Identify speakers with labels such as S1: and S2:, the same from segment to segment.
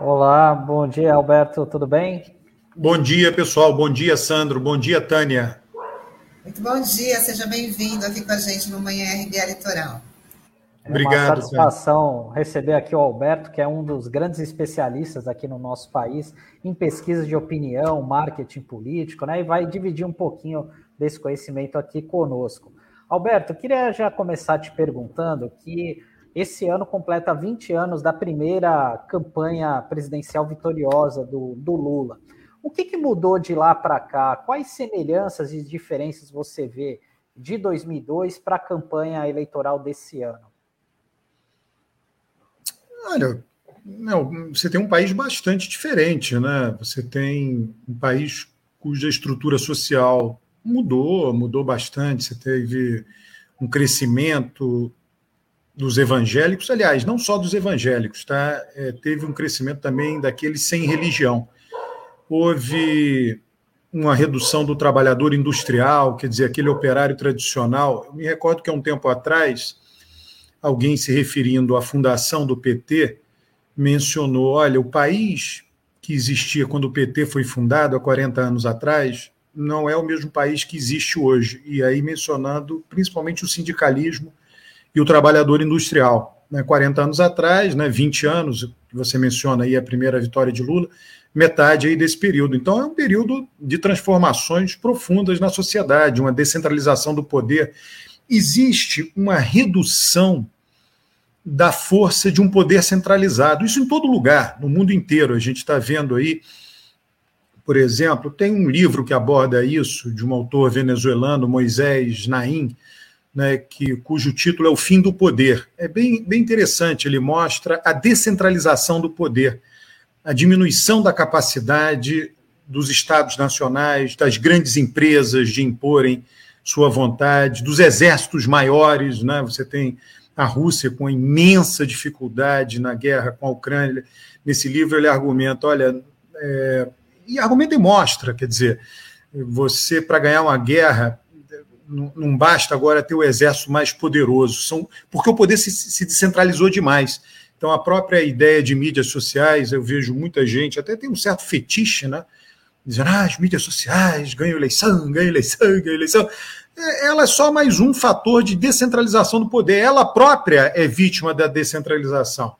S1: Olá, bom dia, Alberto, tudo bem?
S2: Bom dia, pessoal. Bom dia, Sandro. Bom dia, Tânia.
S3: Muito bom dia, seja bem-vindo aqui com a gente no Manhã RBA Litoral.
S1: Obrigado. uma satisfação Tânia. receber aqui o Alberto, que é um dos grandes especialistas aqui no nosso país em pesquisa de opinião, marketing político, né? E vai dividir um pouquinho desse conhecimento aqui conosco. Alberto, queria já começar te perguntando que esse ano completa 20 anos da primeira campanha presidencial vitoriosa do, do Lula. O que, que mudou de lá para cá? Quais semelhanças e diferenças você vê de 2002 para a campanha eleitoral desse ano?
S2: Olha, você tem um país bastante diferente, né? Você tem um país cuja estrutura social mudou, mudou bastante. Você teve um crescimento dos evangélicos, aliás, não só dos evangélicos, tá? É, teve um crescimento também daqueles sem religião houve uma redução do trabalhador industrial, quer dizer, aquele operário tradicional. Eu me recordo que há um tempo atrás, alguém se referindo à fundação do PT mencionou: olha, o país que existia quando o PT foi fundado há 40 anos atrás não é o mesmo país que existe hoje. E aí mencionando principalmente o sindicalismo e o trabalhador industrial. Né, 40 anos atrás, né, 20 anos, que você menciona aí a primeira vitória de Lula, metade aí desse período. Então, é um período de transformações profundas na sociedade, uma descentralização do poder. Existe uma redução da força de um poder centralizado. Isso em todo lugar, no mundo inteiro. A gente está vendo aí, por exemplo, tem um livro que aborda isso, de um autor venezuelano, Moisés Naim, né, que, cujo título é O Fim do Poder. É bem, bem interessante, ele mostra a descentralização do poder a diminuição da capacidade dos estados nacionais, das grandes empresas de imporem sua vontade, dos exércitos maiores, né? Você tem a Rússia com imensa dificuldade na guerra com a Ucrânia. Nesse livro ele argumenta, olha, é, e argumenta e mostra, quer dizer, você para ganhar uma guerra não, basta agora ter o exército mais poderoso, são porque o poder se, se descentralizou demais. Então, a própria ideia de mídias sociais, eu vejo muita gente, até tem um certo fetiche, né? Dizendo, ah, as mídias sociais ganham eleição, ganham eleição, ganham eleição. É, ela é só mais um fator de descentralização do poder. Ela própria é vítima da descentralização.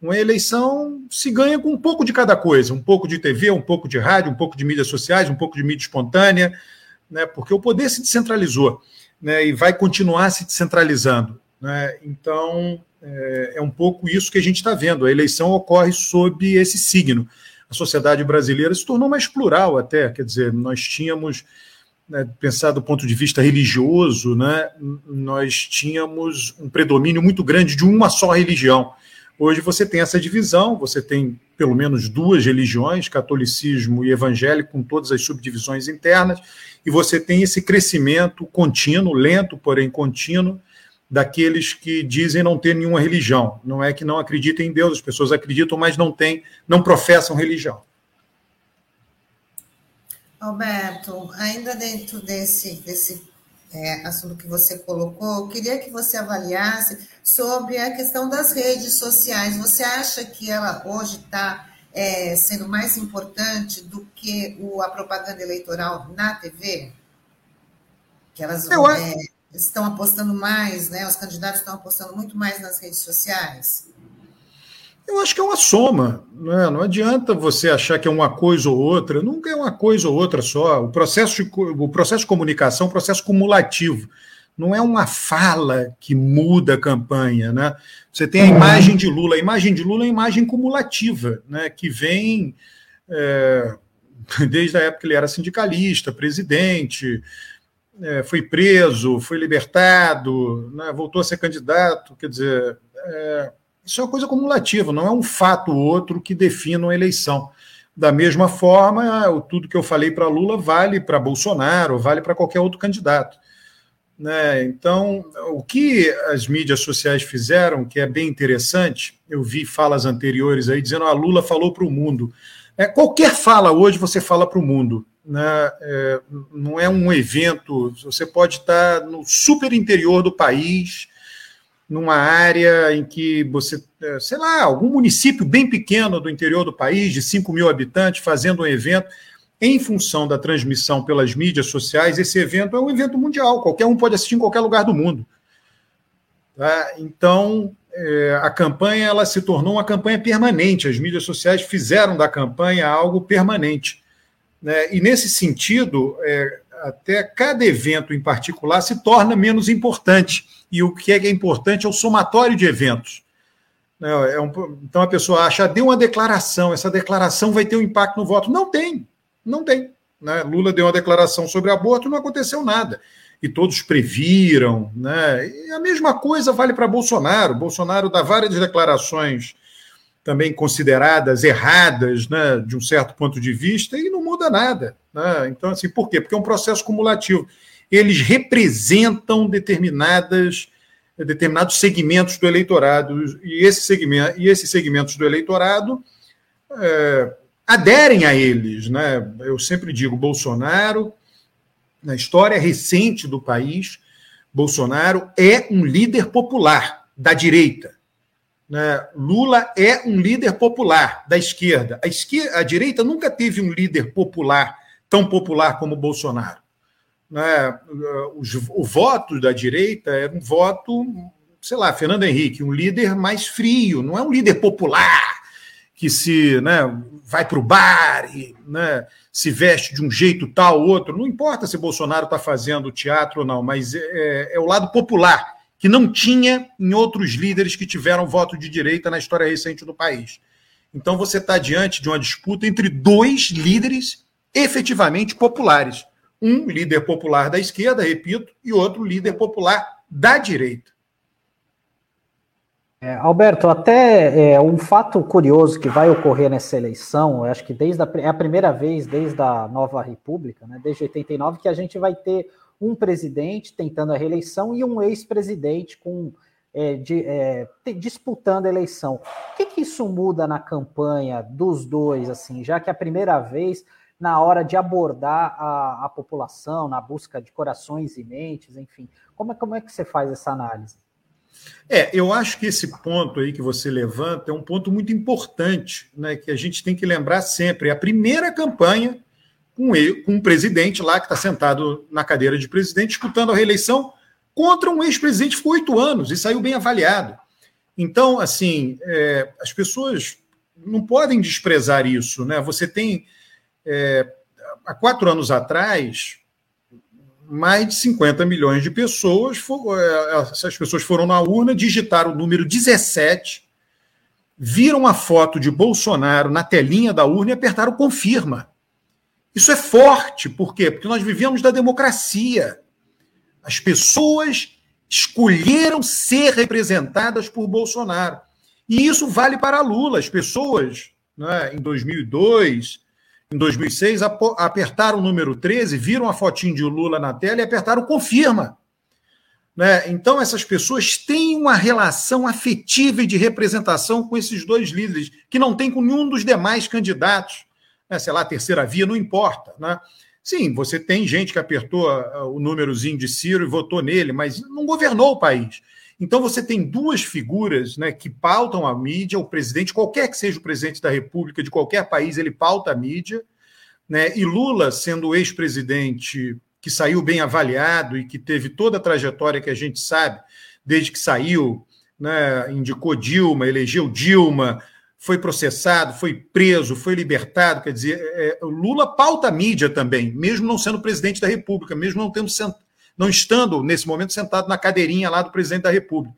S2: Uma eleição se ganha com um pouco de cada coisa, um pouco de TV, um pouco de rádio, um pouco de mídias sociais, um pouco de mídia espontânea, né? porque o poder se descentralizou né? e vai continuar se descentralizando. Né? Então, é, é um pouco isso que a gente está vendo. A eleição ocorre sob esse signo. A sociedade brasileira se tornou mais plural até, quer dizer, nós tínhamos, né, pensar do ponto de vista religioso, né, nós tínhamos um predomínio muito grande de uma só religião. Hoje você tem essa divisão, você tem pelo menos duas religiões, catolicismo e evangélico, com todas as subdivisões internas, e você tem esse crescimento contínuo, lento, porém contínuo, daqueles que dizem não ter nenhuma religião. Não é que não acreditem em Deus, as pessoas acreditam, mas não têm, não professam religião.
S3: Alberto, ainda dentro desse, desse é, assunto que você colocou, queria que você avaliasse sobre a questão das redes sociais. Você acha que ela hoje está é, sendo mais importante do que o, a propaganda eleitoral na TV? Que elas Eu é, estão apostando mais, né? Os candidatos estão apostando muito mais nas redes sociais?
S2: Eu acho que é uma soma, né? não adianta você achar que é uma coisa ou outra, nunca é uma coisa ou outra só. O processo de, o processo de comunicação é um processo cumulativo, não é uma fala que muda a campanha. Né? Você tem a imagem de Lula, a imagem de Lula é uma imagem cumulativa, né? que vem é, desde a época que ele era sindicalista, presidente, é, foi preso, foi libertado, né, voltou a ser candidato. Quer dizer, é, isso é uma coisa acumulativa, não é um fato ou outro que defina uma eleição. Da mesma forma, tudo que eu falei para Lula vale para Bolsonaro, vale para qualquer outro candidato. Né? Então, o que as mídias sociais fizeram, que é bem interessante, eu vi falas anteriores aí dizendo a ah, Lula falou para o mundo. É, qualquer fala hoje você fala para o mundo. Né? É, não é um evento, você pode estar no super interior do país, numa área em que você, é, sei lá, algum município bem pequeno do interior do país, de 5 mil habitantes, fazendo um evento em função da transmissão pelas mídias sociais, esse evento é um evento mundial, qualquer um pode assistir em qualquer lugar do mundo. Tá? Então, é, a campanha ela se tornou uma campanha permanente, as mídias sociais fizeram da campanha algo permanente. Né? E, nesse sentido, é, até cada evento em particular se torna menos importante. E o que é importante é o somatório de eventos. Né? É um, então a pessoa acha, ah, deu uma declaração, essa declaração vai ter um impacto no voto. Não tem. Não tem. Né? Lula deu uma declaração sobre aborto não aconteceu nada. E todos previram. Né? E a mesma coisa vale para Bolsonaro. Bolsonaro dá várias declarações também consideradas erradas, né, de um certo ponto de vista, e não muda nada. Né? Então, assim, por quê? Porque é um processo cumulativo. Eles representam determinadas determinados segmentos do eleitorado e, esse segmento, e esses segmentos do eleitorado é, aderem a eles. Né? Eu sempre digo, Bolsonaro, na história recente do país, Bolsonaro é um líder popular da direita. Né? Lula é um líder popular da esquerda. A, esquerda. a direita nunca teve um líder popular tão popular como Bolsonaro. Né? O, o voto da direita é um voto, sei lá, Fernando Henrique, um líder mais frio, não é um líder popular que se né, vai para o bar e né, se veste de um jeito tal, outro. Não importa se Bolsonaro está fazendo teatro ou não, mas é, é, o lado popular, que não tinha em outros líderes que tiveram voto de direita na história recente do país. Então você está diante de uma disputa entre dois líderes efetivamente populares. Um líder popular da esquerda, repito, e outro líder popular da direita.
S1: É, Alberto, até é, um fato curioso que vai ocorrer nessa eleição, acho que desde a, é a primeira vez desde a nova república, né, desde 89, que a gente vai ter um presidente tentando a reeleição e um ex-presidente com é, de, é, disputando a eleição. O que, que isso muda na campanha dos dois, assim, já que é a primeira vez na hora de abordar a, a população, na busca de corações e mentes, enfim, como é, como é que você faz essa análise?
S2: É, eu acho que esse ponto aí que você levanta é um ponto muito importante, né, que a gente tem que lembrar sempre. É a primeira campanha com, ele, com um presidente lá que está sentado na cadeira de presidente disputando a reeleição contra um ex-presidente que ficou oito anos e saiu bem avaliado. Então, assim, é, as pessoas não podem desprezar isso. Né? Você tem, é, há quatro anos atrás, mais de 50 milhões de pessoas, é, essas pessoas foram na urna, digitaram o número 17, viram a foto de Bolsonaro na telinha da urna e apertaram confirma. Isso é forte, por quê? Porque nós vivemos da democracia. As pessoas escolheram ser representadas por Bolsonaro. E isso vale para Lula. As pessoas, né, em 2002, em 2006, apertaram o número 13, viram a fotinho de Lula na tela e apertaram confirma. Né? Então, essas pessoas têm uma relação afetiva e de representação com esses dois líderes, que não tem com nenhum dos demais candidatos. Né? Sei lá, terceira via, não importa. Né? Sim, você tem gente que apertou o númerozinho de Ciro e votou nele, mas não governou o país. Então você tem duas figuras né, que pautam a mídia, o presidente, qualquer que seja o presidente da República de qualquer país, ele pauta a mídia, né? E Lula, sendo ex-presidente que saiu bem avaliado e que teve toda a trajetória que a gente sabe, desde que saiu, né, indicou Dilma, elegeu Dilma, foi processado, foi preso, foi libertado. Quer dizer, é, Lula pauta a mídia também, mesmo não sendo presidente da República, mesmo não tendo não estando, nesse momento, sentado na cadeirinha lá do presidente da República.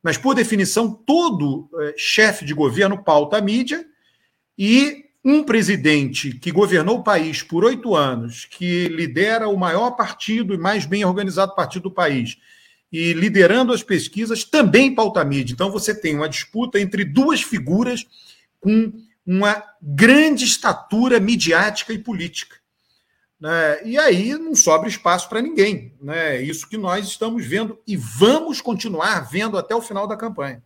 S2: Mas, por definição, todo é, chefe de governo pauta a mídia e um presidente que governou o país por oito anos, que lidera o maior partido e mais bem organizado partido do país, e liderando as pesquisas, também pauta mídia. Então, você tem uma disputa entre duas figuras com uma grande estatura midiática e política. Né? E aí não sobra espaço para ninguém. Né? É isso que nós estamos vendo e vamos continuar vendo até o final da campanha.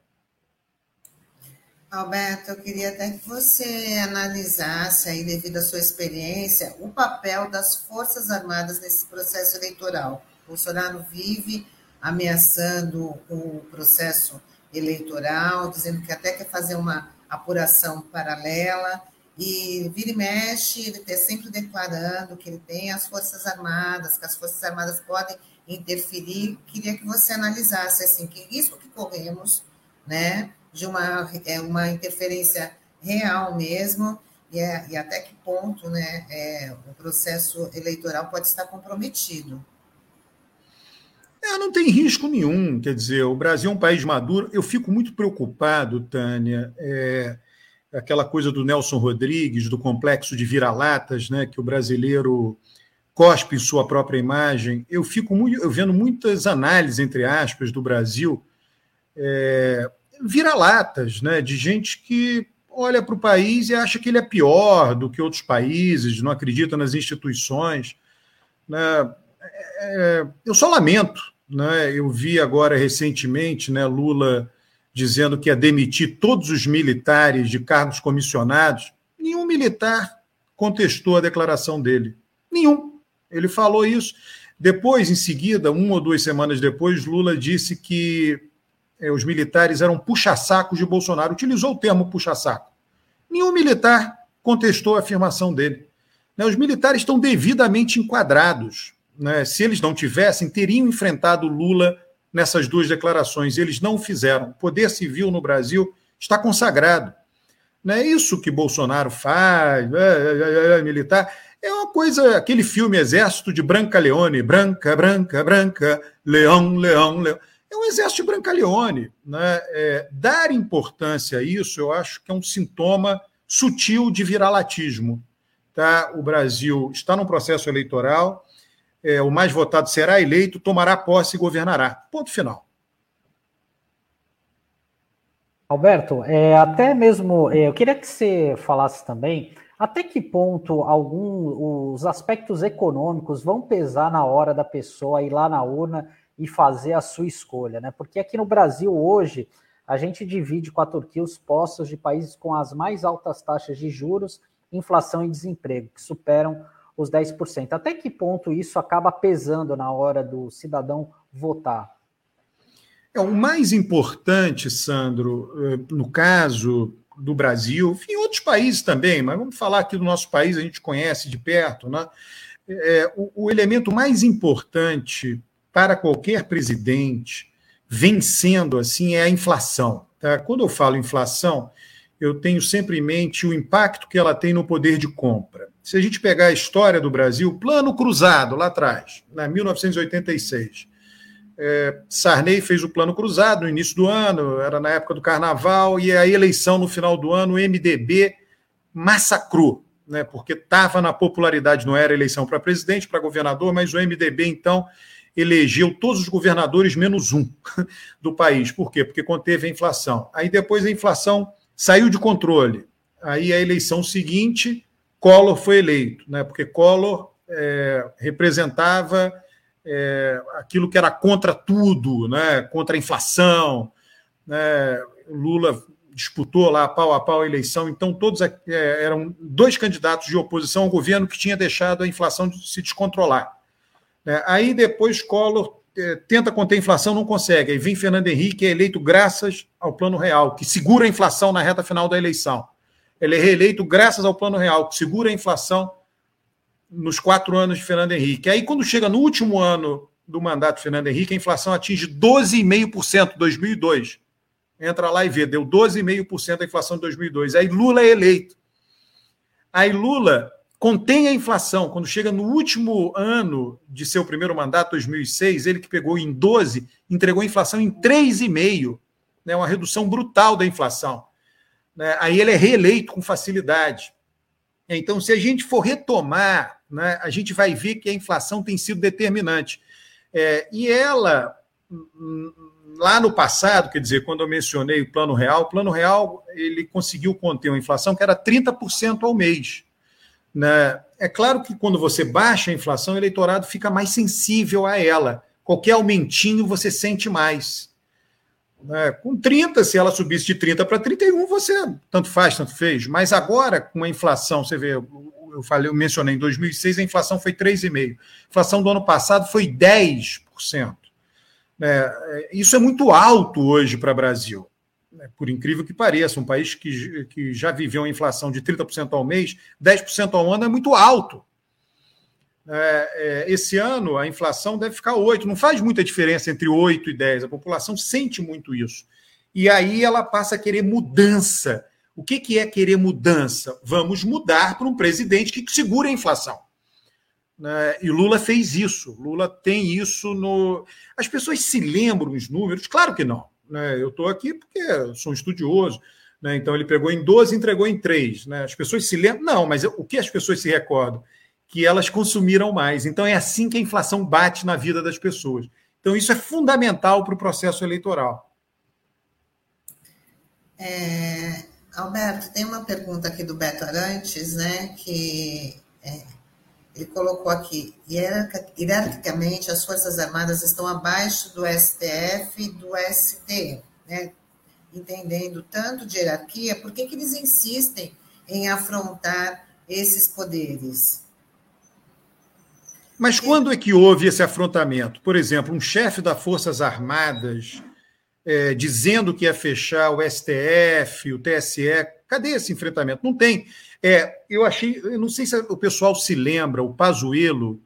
S3: Alberto, eu queria até que você analisasse aí, devido à sua experiência, o papel das Forças Armadas nesse processo eleitoral. Bolsonaro vive ameaçando o processo eleitoral, dizendo que até quer fazer uma apuração paralela, e vira e mexe, ele está sempre declarando que ele tem as Forças Armadas, que as Forças Armadas podem interferir. Queria que você analisasse assim, que risco que corremos, né, de uma, é, uma interferência real mesmo, e, é, e até que ponto né, é, o processo eleitoral pode estar comprometido.
S2: É, não tem risco nenhum. Quer dizer, o Brasil é um país maduro. Eu fico muito preocupado, Tânia. É, aquela coisa do Nelson Rodrigues, do complexo de vira-latas, né, que o brasileiro cospe em sua própria imagem. Eu fico muito, eu vendo muitas análises, entre aspas, do Brasil, é, vira-latas, né, de gente que olha para o país e acha que ele é pior do que outros países, não acredita nas instituições. Né? É, eu só lamento. Né? Eu vi agora recentemente né, Lula dizendo que ia demitir todos os militares de cargos comissionados. Nenhum militar contestou a declaração dele. Nenhum. Ele falou isso. Depois, em seguida, uma ou duas semanas depois, Lula disse que é, os militares eram puxa-sacos de Bolsonaro. Utilizou o termo puxa-saco. Nenhum militar contestou a afirmação dele. Né, os militares estão devidamente enquadrados. Né? Se eles não tivessem, teriam enfrentado Lula nessas duas declarações. Eles não fizeram. O poder civil no Brasil está consagrado. Não é isso que Bolsonaro faz, é, é, é, militar. É uma coisa, aquele filme Exército de Branca Leone, branca, branca, branca, leão, leão, leão é um exército de Brancaleone. Né? É, dar importância a isso, eu acho que é um sintoma sutil de viralatismo. Tá? O Brasil está num processo eleitoral, é, o mais votado será eleito, tomará posse e governará. Ponto final.
S1: Alberto, é, até mesmo é, eu queria que você falasse também até que ponto algum, os aspectos econômicos vão pesar na hora da pessoa ir lá na urna e fazer a sua escolha, né? Porque aqui no Brasil hoje a gente divide com a Turquia os postos de países com as mais altas taxas de juros, inflação e desemprego, que superam os 10%. Até que ponto isso acaba pesando na hora do cidadão votar?
S2: É, o mais importante, Sandro, eh, no caso do Brasil, em outros países também, mas vamos falar aqui do nosso país, a gente conhece de perto, né? É, o, o elemento mais importante para qualquer presidente vencendo assim é a inflação. Tá? Quando eu falo inflação, eu tenho sempre em mente o impacto que ela tem no poder de compra. Se a gente pegar a história do Brasil, plano cruzado lá atrás, na 1986, é, Sarney fez o plano cruzado no início do ano, era na época do carnaval, e a eleição no final do ano, o MDB massacrou, né, porque estava na popularidade, não era eleição para presidente, para governador, mas o MDB, então, elegeu todos os governadores menos um do país. Por quê? Porque conteve a inflação. Aí depois a inflação saiu de controle. Aí a eleição seguinte, Collor foi eleito, né? porque Collor é, representava é, aquilo que era contra tudo, né? contra a inflação. Né? Lula disputou lá pau a pau a eleição, então todos é, eram dois candidatos de oposição ao governo que tinha deixado a inflação se descontrolar. Né? Aí depois Collor é, tenta conter a inflação, não consegue. Aí vem Fernando Henrique, é eleito graças ao Plano Real, que segura a inflação na reta final da eleição. Ele é reeleito graças ao Plano Real, que segura a inflação nos quatro anos de Fernando Henrique. Aí, quando chega no último ano do mandato de Fernando Henrique, a inflação atinge 12,5% em 2002. Entra lá e vê, deu 12,5% a inflação de 2002. Aí Lula é eleito. Aí Lula contém a inflação. Quando chega no último ano de seu primeiro mandato, 2006, ele que pegou em 12, entregou a inflação em 3,5%, né, uma redução brutal da inflação. Né, aí ele é reeleito com facilidade. Então, se a gente for retomar, né, a gente vai ver que a inflação tem sido determinante. É, e ela, lá no passado, quer dizer, quando eu mencionei o Plano Real, o Plano Real ele conseguiu conter uma inflação que era 30% ao mês. Né? É claro que quando você baixa a inflação, o eleitorado fica mais sensível a ela. Qualquer aumentinho você sente mais. Né? Com 30, se ela subisse de 30 para 31, você tanto faz, tanto fez. Mas agora, com a inflação, você vê, eu falei, eu mencionei em 2006, a inflação foi 3,5%. A inflação do ano passado foi 10%. É, isso é muito alto hoje para o Brasil. Né? Por incrível que pareça, um país que, que já viveu uma inflação de 30% ao mês, 10% ao ano é muito alto. É, é, esse ano a inflação deve ficar 8, não faz muita diferença entre 8 e 10, a população sente muito isso. E aí ela passa a querer mudança. O que, que é querer mudança? Vamos mudar para um presidente que segura a inflação. Né? E Lula fez isso. Lula tem isso no. As pessoas se lembram os números? Claro que não. Né? Eu estou aqui porque sou um estudioso. Né? Então ele pegou em 12 e entregou em 3. Né? As pessoas se lembram. Não, mas o que as pessoas se recordam? Que elas consumiram mais. Então, é assim que a inflação bate na vida das pessoas. Então, isso é fundamental para o processo eleitoral.
S3: É, Alberto, tem uma pergunta aqui do Beto Arantes, né, que é, ele colocou aqui, hierarquicamente as Forças Armadas estão abaixo do STF e do STE, né, entendendo tanto de hierarquia, por que, que eles insistem em afrontar esses poderes?
S2: Mas quando é que houve esse afrontamento? Por exemplo, um chefe das Forças Armadas é, dizendo que ia fechar o STF, o TSE. Cadê esse enfrentamento? Não tem. É, eu achei, eu não sei se o pessoal se lembra, o Pazuello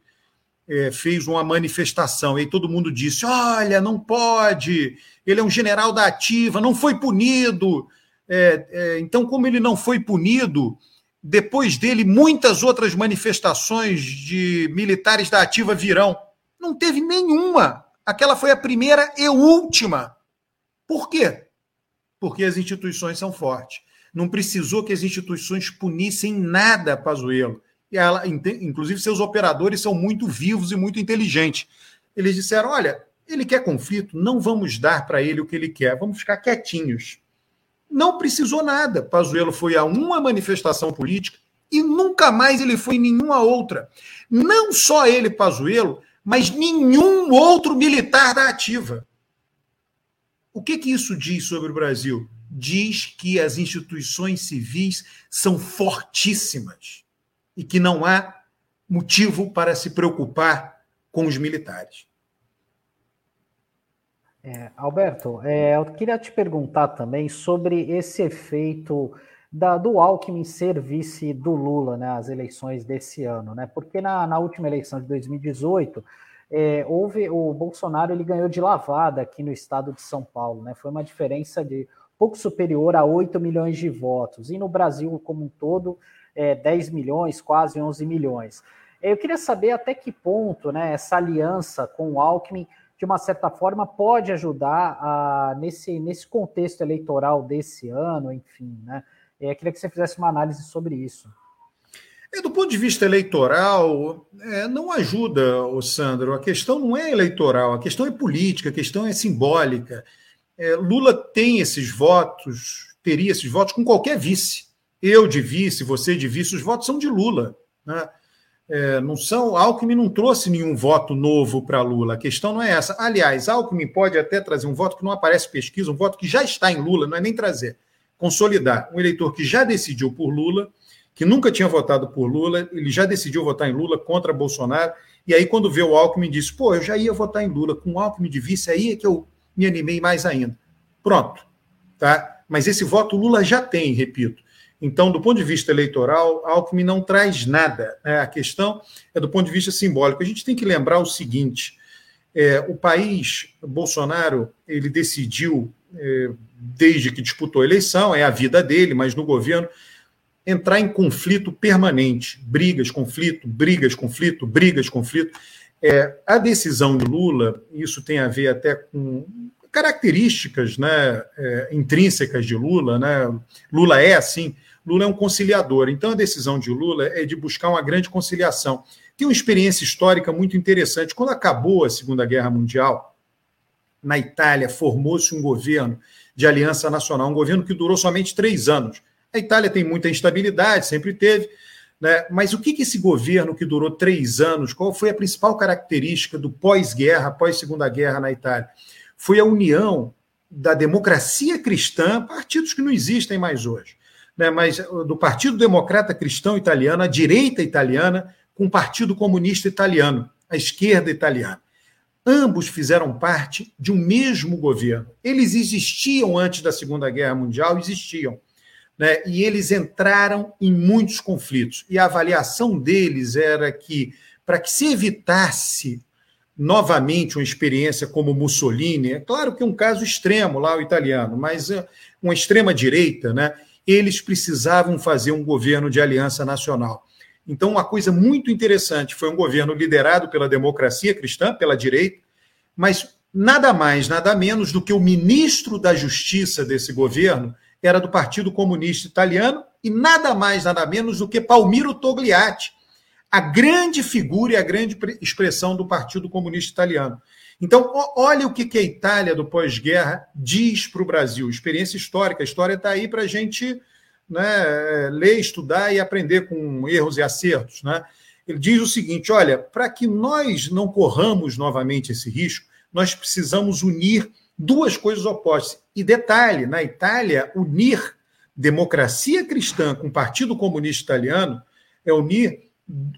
S2: é, fez uma manifestação e todo mundo disse: olha, não pode, ele é um general da ativa, não foi punido. É, é então, como ele não foi punido, depois dele, muitas outras manifestações de militares da ativa virão. Não teve nenhuma. Aquela foi a primeira e última. Por quê? Porque as instituições são fortes. Não precisou que as instituições punissem nada Pazuello. E ela, inclusive, seus operadores são muito vivos e muito inteligentes. Eles disseram: olha, ele quer conflito, não vamos dar para ele o que ele quer, vamos ficar quietinhos não precisou nada. Pazuello foi a uma manifestação política e nunca mais ele foi em nenhuma outra. Não só ele, Pazuello, mas nenhum outro militar da ativa. O que, que isso diz sobre o Brasil? Diz que as instituições civis são fortíssimas e que não há motivo para se preocupar com os militares.
S1: É, Alberto, é, eu queria te perguntar também sobre esse efeito da, do Alckmin ser vice do Lula nas eleições desse ano, né? Porque na, na última eleição de 2018 é, houve o Bolsonaro ele ganhou de lavada aqui no estado de São Paulo, né? Foi uma diferença de pouco superior a 8 milhões de votos, e no Brasil como um todo, é, 10 milhões, quase 11 milhões. Eu queria saber até que ponto né, essa aliança com o Alckmin de uma certa forma, pode ajudar a, nesse, nesse contexto eleitoral desse ano, enfim, né? Eu queria que você fizesse uma análise sobre isso.
S2: É, do ponto de vista eleitoral, é, não ajuda, o Sandro. A questão não é eleitoral, a questão é política, a questão é simbólica. É, Lula tem esses votos, teria esses votos com qualquer vice. Eu de vice, você de vice, os votos são de Lula. Né? É, não são. Alckmin não trouxe nenhum voto novo para Lula. A questão não é essa. Aliás, Alckmin pode até trazer um voto que não aparece pesquisa, um voto que já está em Lula, não é nem trazer. Consolidar. Um eleitor que já decidiu por Lula, que nunca tinha votado por Lula, ele já decidiu votar em Lula contra Bolsonaro. E aí, quando vê o Alckmin, disse: pô, eu já ia votar em Lula. Com o Alckmin de vice, aí é que eu me animei mais ainda. Pronto. Tá? Mas esse voto Lula já tem, repito. Então, do ponto de vista eleitoral, Alckmin não traz nada. Né? A questão é do ponto de vista simbólico. A gente tem que lembrar o seguinte: é, o país, Bolsonaro, ele decidiu, é, desde que disputou a eleição, é a vida dele, mas no governo, entrar em conflito permanente. Brigas, conflito, brigas, conflito, brigas, conflito. É, a decisão de Lula, isso tem a ver até com características né, é, intrínsecas de Lula. Né? Lula é assim Lula é um conciliador. Então, a decisão de Lula é de buscar uma grande conciliação. Tem uma experiência histórica muito interessante. Quando acabou a Segunda Guerra Mundial, na Itália, formou-se um governo de aliança nacional, um governo que durou somente três anos. A Itália tem muita instabilidade, sempre teve, Né? Mas o que, que esse governo que durou três anos, qual foi a principal característica do pós-guerra, pós-segunda guerra na Itália? Foi a união da democracia cristã, partidos que não existem mais hoje, né? mas do Partido Democrata Cristão Italiano, a direita italiana, com o Partido Comunista Italiano, a esquerda italiana. Ambos fizeram parte de um mesmo governo. Eles existiam antes da Segunda Guerra Mundial, existiam né? e eles entraram em muitos conflitos. E a avaliação deles era que, para que se evitasse novamente uma experiência como Mussolini, é claro que é um caso extremo lá o italiano, mas é uma extrema direita, né? Eles precisavam fazer um governo de aliança nacional. Então, uma coisa muito interessante foi um governo liderado pela democracia cristã, pela direita, mas nada mais, nada menos do que o ministro da Justiça desse governo era do Partido Comunista Italiano e nada mais, nada menos do que Palmiro Togliatti, a grande figura e a grande expressão do Partido Comunista Italiano. Então, olha o que a Itália do pós-guerra diz para o Brasil. Experiência histórica. A história está aí para a gente né, ler, estudar e aprender com erros e acertos. Né? Ele diz o seguinte: olha, para que nós não corramos novamente esse risco, nós precisamos unir duas coisas opostas. E detalhe: na Itália, unir democracia cristã com o Partido Comunista Italiano é unir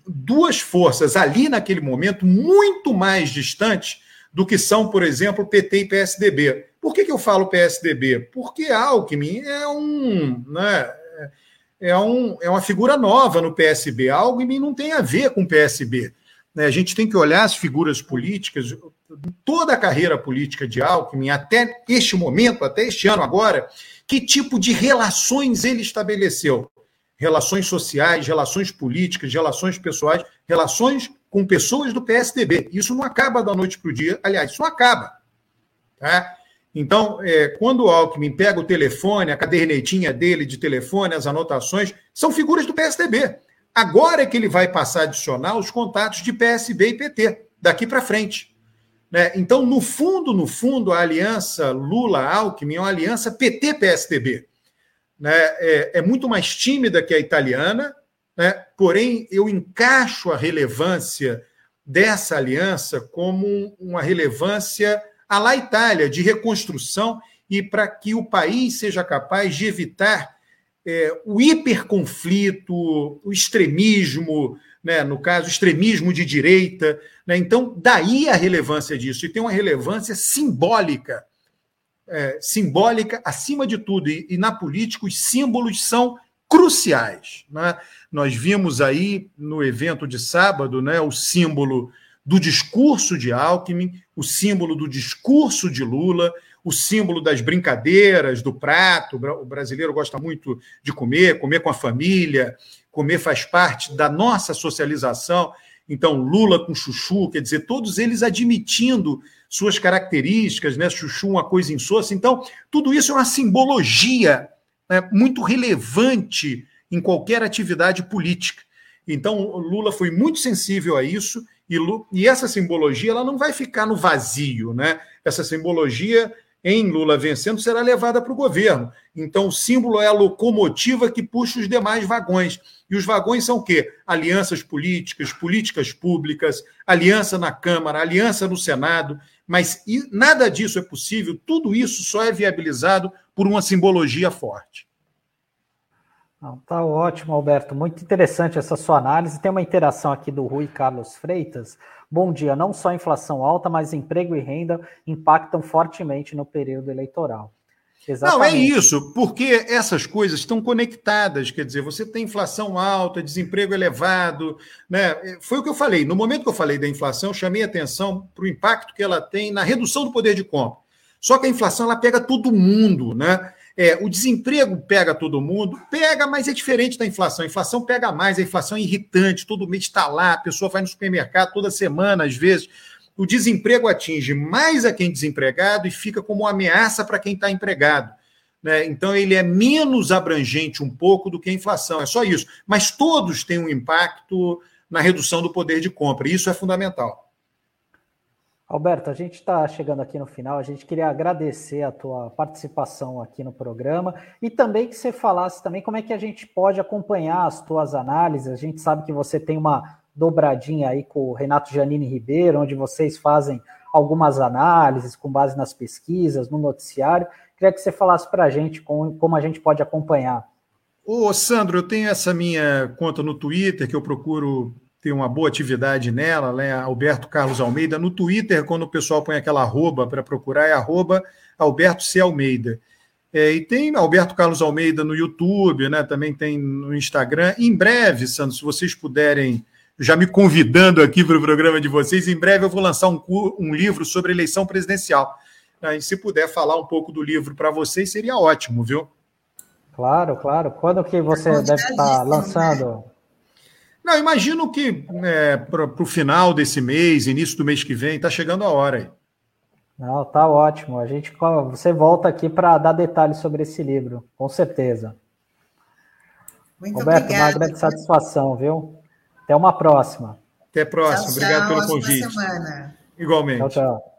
S2: duas forças ali naquele momento muito mais distantes do que são, por exemplo, PT e PSDB. Por que, que eu falo PSDB? Porque Alckmin é um, né, é, um, é uma figura nova no PSB. Alckmin não tem a ver com PSB. Né? A gente tem que olhar as figuras políticas, toda a carreira política de Alckmin, até este momento, até este ano agora, que tipo de relações ele estabeleceu? Relações sociais, relações políticas, relações pessoais, relações com pessoas do PSDB. Isso não acaba da noite para o dia, aliás, isso não acaba. Tá? Então, é, quando o Alckmin pega o telefone, a cadernetinha dele de telefone, as anotações, são figuras do PSDB. Agora é que ele vai passar a adicionar os contatos de PSB e PT, daqui para frente. Né? Então, no fundo, no fundo, a aliança Lula-Alckmin é uma aliança PT-PSDB. Né? É, é, muito mais tímida que a italiana, né? porém, eu encaixo a relevância dessa aliança como uma relevância à la Itália, de reconstrução, e para que o país seja capaz de evitar é, o hiperconflito, o extremismo, né, no caso, extremismo de direita. Né, então, daí a relevância disso, e tem uma relevância simbólica, é, simbólica acima de tudo. E, e, na política, os símbolos são cruciais. Né? Nós vimos aí no evento de sábado né, o símbolo do discurso de Alckmin, o símbolo do discurso de Lula, o símbolo das brincadeiras, do prato. O brasileiro gosta muito de comer, comer com a família, comer faz parte da nossa socialização. Então, Lula com Chuchu, quer dizer, todos eles admitindo suas características, né? Chuchu, uma coisa insossa. Então, tudo isso é uma simbologia né, muito relevante em qualquer atividade política. Então, Lula foi muito sensível a isso, e, e essa simbologia ela não vai ficar no vazio, né? Essa simbologia em Lula vencendo será levada para o governo. Então, o símbolo é a locomotiva que puxa os demais vagões. E os vagões são o quê? Alianças políticas, políticas públicas, aliança na Câmara, aliança no Senado. Mas nada disso é possível, tudo isso só é viabilizado por uma simbologia forte.
S1: Tá ótimo, Alberto. Muito interessante essa sua análise. Tem uma interação aqui do Rui Carlos Freitas. Bom dia. Não só a inflação alta, mas emprego e renda impactam fortemente no período eleitoral.
S2: Exatamente. Não, é isso, porque essas coisas estão conectadas. Quer dizer, você tem inflação alta, desemprego elevado. Né? Foi o que eu falei. No momento que eu falei da inflação, eu chamei atenção para o impacto que ela tem na redução do poder de compra. Só que a inflação ela pega todo mundo, né? É, o desemprego pega todo mundo, pega, mas é diferente da inflação. A inflação pega mais, a inflação é irritante, todo mês está lá, a pessoa vai no supermercado toda semana, às vezes. O desemprego atinge mais a quem é desempregado e fica como uma ameaça para quem está empregado. Né? Então, ele é menos abrangente um pouco do que a inflação, é só isso. Mas todos têm um impacto na redução do poder de compra, e isso é fundamental.
S1: Alberto, a gente está chegando aqui no final. A gente queria agradecer a tua participação aqui no programa e também que você falasse também como é que a gente pode acompanhar as tuas análises. A gente sabe que você tem uma dobradinha aí com o Renato Janine Ribeiro, onde vocês fazem algumas análises com base nas pesquisas, no noticiário. Queria que você falasse para a gente como, como a gente pode acompanhar.
S2: Ô, Sandro, eu tenho essa minha conta no Twitter que eu procuro tem uma boa atividade nela, né? Alberto Carlos Almeida. No Twitter, quando o pessoal põe aquela arroba para procurar, é arroba Alberto C. Almeida. É, e tem Alberto Carlos Almeida no YouTube, né? Também tem no Instagram. Em breve, Sandro, se vocês puderem, já me convidando aqui para o programa de vocês, em breve eu vou lançar um, um livro sobre eleição presidencial. Né? E se puder falar um pouco do livro para vocês, seria ótimo, viu?
S1: Claro, claro. Quando que você deve estar lançando?
S2: Não, imagino que é, para o final desse mês, início do mês que vem, está chegando a hora aí.
S1: Não, tá ótimo. A gente, você volta aqui para dar detalhes sobre esse livro, com certeza. Muito Roberto, obrigada. uma grande satisfação, viu? Até uma próxima.
S2: Até a próxima. Tchau, Obrigado tchau. pelo convite. Igualmente. Tchau, tchau.